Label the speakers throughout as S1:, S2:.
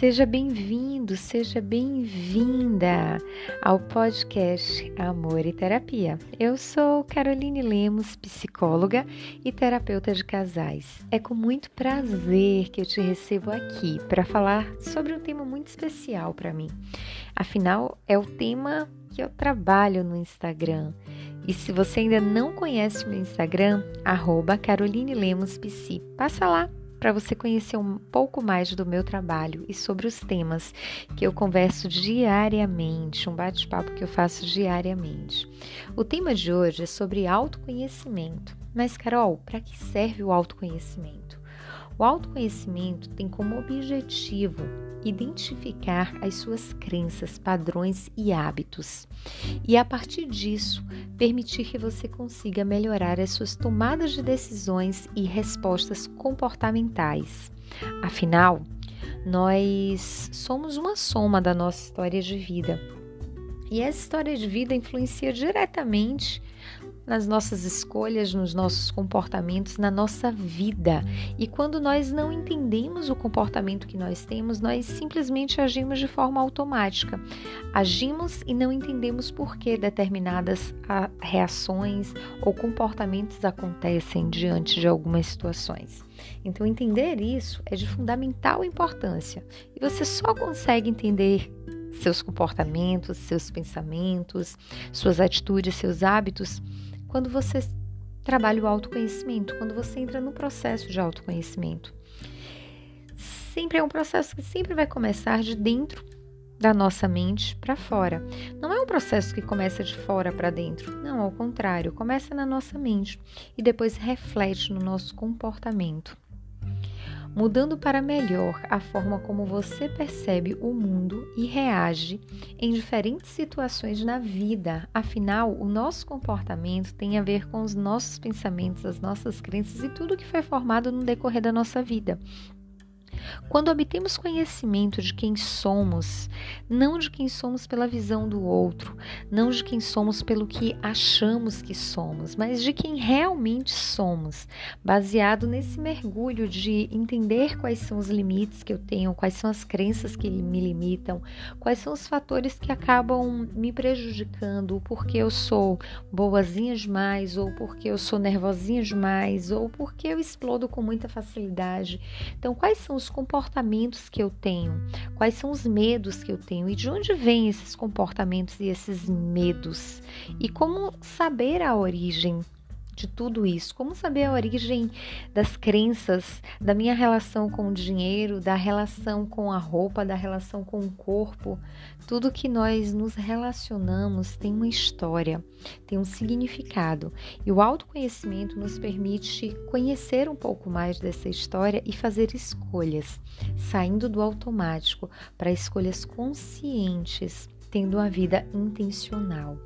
S1: Seja bem-vindo, seja bem-vinda ao podcast Amor e Terapia. Eu sou Caroline Lemos, psicóloga e terapeuta de casais. É com muito prazer que eu te recebo aqui para falar sobre um tema muito especial para mim. Afinal, é o tema que eu trabalho no Instagram. E se você ainda não conhece o meu Instagram, arroba Caroline Lemos Psi, passa lá para você conhecer um pouco mais do meu trabalho e sobre os temas que eu converso diariamente, um bate-papo que eu faço diariamente. O tema de hoje é sobre autoconhecimento. Mas, Carol, para que serve o autoconhecimento? O autoconhecimento tem como objetivo identificar as suas crenças, padrões e hábitos. E a partir disso, permitir que você consiga melhorar as suas tomadas de decisões e respostas comportamentais. Afinal, nós somos uma soma da nossa história de vida. E essa história de vida influencia diretamente nas nossas escolhas, nos nossos comportamentos, na nossa vida. E quando nós não entendemos o comportamento que nós temos, nós simplesmente agimos de forma automática. Agimos e não entendemos por que determinadas ah, reações ou comportamentos acontecem diante de algumas situações. Então, entender isso é de fundamental importância. E você só consegue entender seus comportamentos, seus pensamentos, suas atitudes, seus hábitos quando você trabalha o autoconhecimento, quando você entra no processo de autoconhecimento. Sempre é um processo que sempre vai começar de dentro da nossa mente para fora. Não é um processo que começa de fora para dentro. Não, ao contrário, começa na nossa mente e depois reflete no nosso comportamento mudando para melhor a forma como você percebe o mundo e reage em diferentes situações na vida. Afinal, o nosso comportamento tem a ver com os nossos pensamentos, as nossas crenças e tudo que foi formado no decorrer da nossa vida. Quando obtemos conhecimento de quem somos, não de quem somos pela visão do outro, não de quem somos pelo que achamos que somos, mas de quem realmente somos, baseado nesse mergulho de entender quais são os limites que eu tenho, quais são as crenças que me limitam, quais são os fatores que acabam me prejudicando, porque eu sou boazinha demais, ou porque eu sou nervosinha demais, ou porque eu explodo com muita facilidade. Então, quais são os comportamentos que eu tenho, quais são os medos que eu tenho e de onde vêm esses comportamentos e esses medos? E como saber a origem de tudo isso? Como saber a origem das crenças, da minha relação com o dinheiro, da relação com a roupa, da relação com o corpo? Tudo que nós nos relacionamos tem uma história, tem um significado. E o autoconhecimento nos permite conhecer um pouco mais dessa história e fazer escolhas, saindo do automático para escolhas conscientes, tendo uma vida intencional.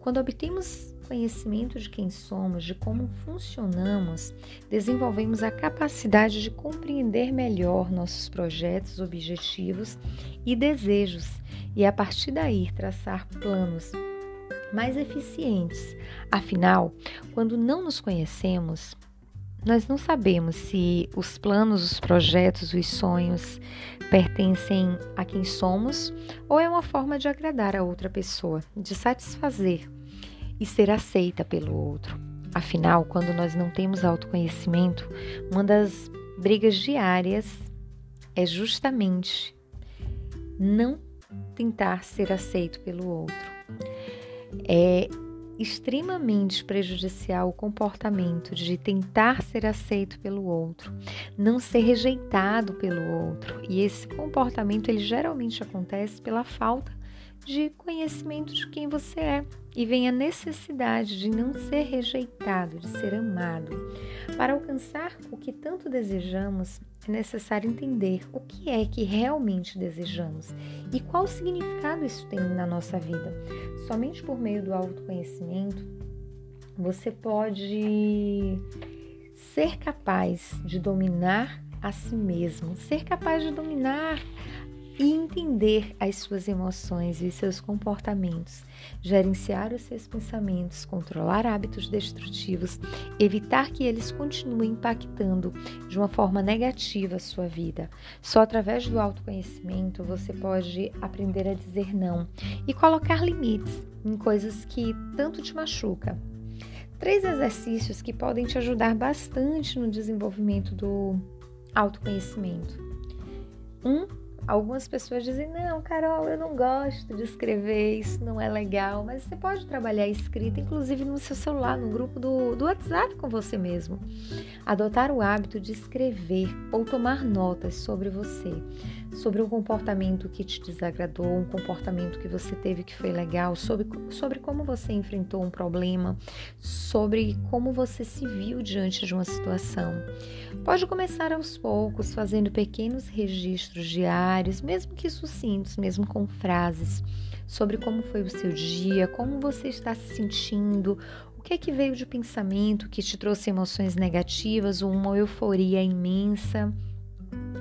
S1: Quando obtemos conhecimento de quem somos, de como funcionamos, desenvolvemos a capacidade de compreender melhor nossos projetos, objetivos e desejos e, a partir daí, traçar planos mais eficientes. Afinal, quando não nos conhecemos, nós não sabemos se os planos, os projetos, os sonhos pertencem a quem somos ou é uma forma de agradar a outra pessoa, de satisfazer e ser aceita pelo outro. Afinal, quando nós não temos autoconhecimento, uma das brigas diárias é justamente não tentar ser aceito pelo outro. É extremamente prejudicial o comportamento de tentar ser aceito pelo outro, não ser rejeitado pelo outro. E esse comportamento ele geralmente acontece pela falta de conhecimento de quem você é e vem a necessidade de não ser rejeitado, de ser amado. Para alcançar o que tanto desejamos, é necessário entender o que é que realmente desejamos e qual significado isso tem na nossa vida. Somente por meio do autoconhecimento você pode ser capaz de dominar a si mesmo, ser capaz de dominar e entender as suas emoções e seus comportamentos, gerenciar os seus pensamentos, controlar hábitos destrutivos, evitar que eles continuem impactando de uma forma negativa a sua vida. Só através do autoconhecimento você pode aprender a dizer não e colocar limites em coisas que tanto te machucam. Três exercícios que podem te ajudar bastante no desenvolvimento do autoconhecimento. Um, Algumas pessoas dizem: Não, Carol, eu não gosto de escrever, isso não é legal. Mas você pode trabalhar escrita, inclusive no seu celular, no grupo do, do WhatsApp com você mesmo. Adotar o hábito de escrever ou tomar notas sobre você, sobre um comportamento que te desagradou, um comportamento que você teve que foi legal, sobre, sobre como você enfrentou um problema, sobre como você se viu diante de uma situação. Pode começar aos poucos, fazendo pequenos registros diários, mesmo que sucintos, mesmo com frases, sobre como foi o seu dia, como você está se sentindo, o que é que veio de pensamento que te trouxe emoções negativas ou uma euforia imensa.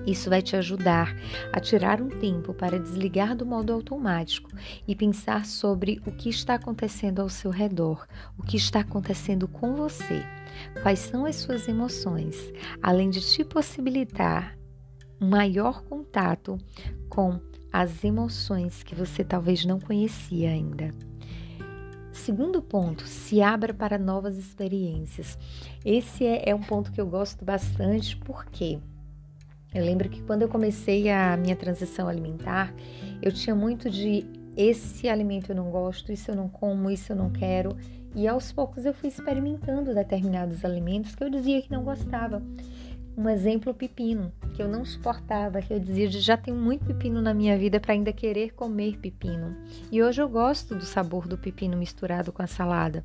S1: Isso vai te ajudar a tirar um tempo para desligar do modo automático e pensar sobre o que está acontecendo ao seu redor, o que está acontecendo com você, quais são as suas emoções, além de te possibilitar maior contato com as emoções que você talvez não conhecia ainda. Segundo ponto, se abra para novas experiências. Esse é, é um ponto que eu gosto bastante, porque eu lembro que quando eu comecei a minha transição alimentar, eu tinha muito de esse alimento eu não gosto, isso eu não como, isso eu não quero. E aos poucos eu fui experimentando determinados alimentos que eu dizia que não gostava. Um exemplo, o pepino, eu não suportava, que eu dizia já tenho muito pepino na minha vida para ainda querer comer pepino. E hoje eu gosto do sabor do pepino misturado com a salada.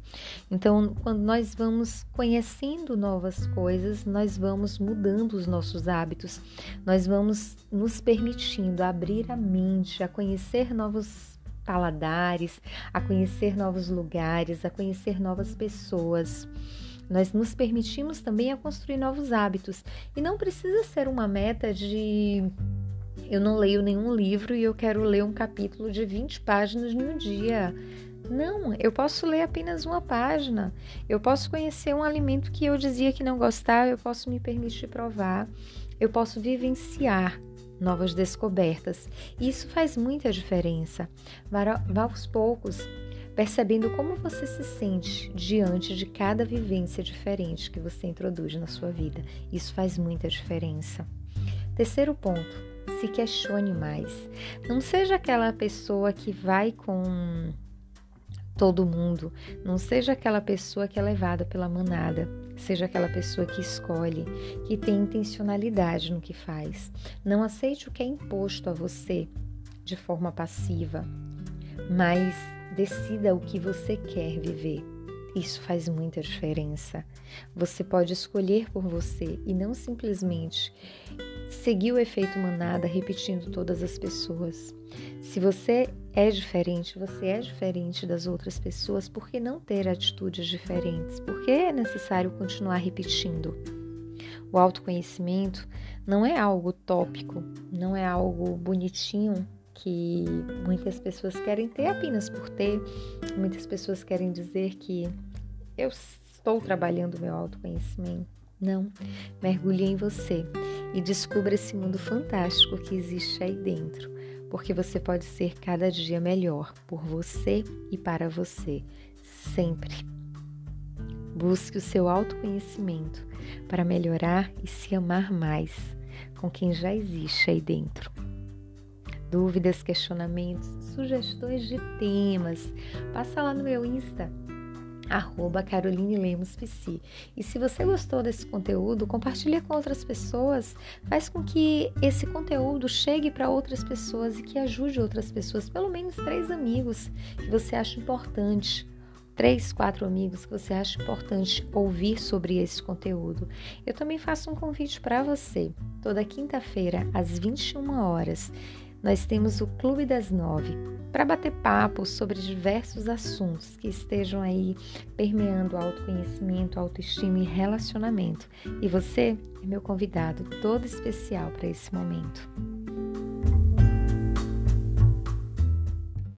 S1: Então, quando nós vamos conhecendo novas coisas, nós vamos mudando os nossos hábitos, nós vamos nos permitindo abrir a mente, a conhecer novos paladares, a conhecer novos lugares, a conhecer novas pessoas. Nós nos permitimos também a construir novos hábitos. E não precisa ser uma meta de eu não leio nenhum livro e eu quero ler um capítulo de 20 páginas em um dia. Não, eu posso ler apenas uma página. Eu posso conhecer um alimento que eu dizia que não gostava, eu posso me permitir provar. Eu posso vivenciar novas descobertas. Isso faz muita diferença. Vá aos poucos percebendo como você se sente diante de cada vivência diferente que você introduz na sua vida. Isso faz muita diferença. Terceiro ponto, se questione mais. Não seja aquela pessoa que vai com todo mundo, não seja aquela pessoa que é levada pela manada. Seja aquela pessoa que escolhe, que tem intencionalidade no que faz. Não aceite o que é imposto a você de forma passiva, mas Decida o que você quer viver. Isso faz muita diferença. Você pode escolher por você e não simplesmente seguir o efeito manada repetindo todas as pessoas. Se você é diferente, você é diferente das outras pessoas, por que não ter atitudes diferentes? Por que é necessário continuar repetindo? O autoconhecimento não é algo tópico, não é algo bonitinho que muitas pessoas querem ter apenas por ter, muitas pessoas querem dizer que eu estou trabalhando meu autoconhecimento. Não, mergulhe em você e descubra esse mundo fantástico que existe aí dentro, porque você pode ser cada dia melhor por você e para você, sempre. Busque o seu autoconhecimento para melhorar e se amar mais com quem já existe aí dentro dúvidas, questionamentos, sugestões de temas, passa lá no meu Insta, arroba Caroline Lemos Psi. E se você gostou desse conteúdo, compartilha com outras pessoas, faz com que esse conteúdo chegue para outras pessoas e que ajude outras pessoas, pelo menos três amigos que você acha importante três, quatro amigos que você acha importante ouvir sobre esse conteúdo. Eu também faço um convite para você. Toda quinta-feira, às 21 horas, nós temos o Clube das Nove para bater papo sobre diversos assuntos que estejam aí permeando autoconhecimento, autoestima e relacionamento. E você é meu convidado todo especial para esse momento.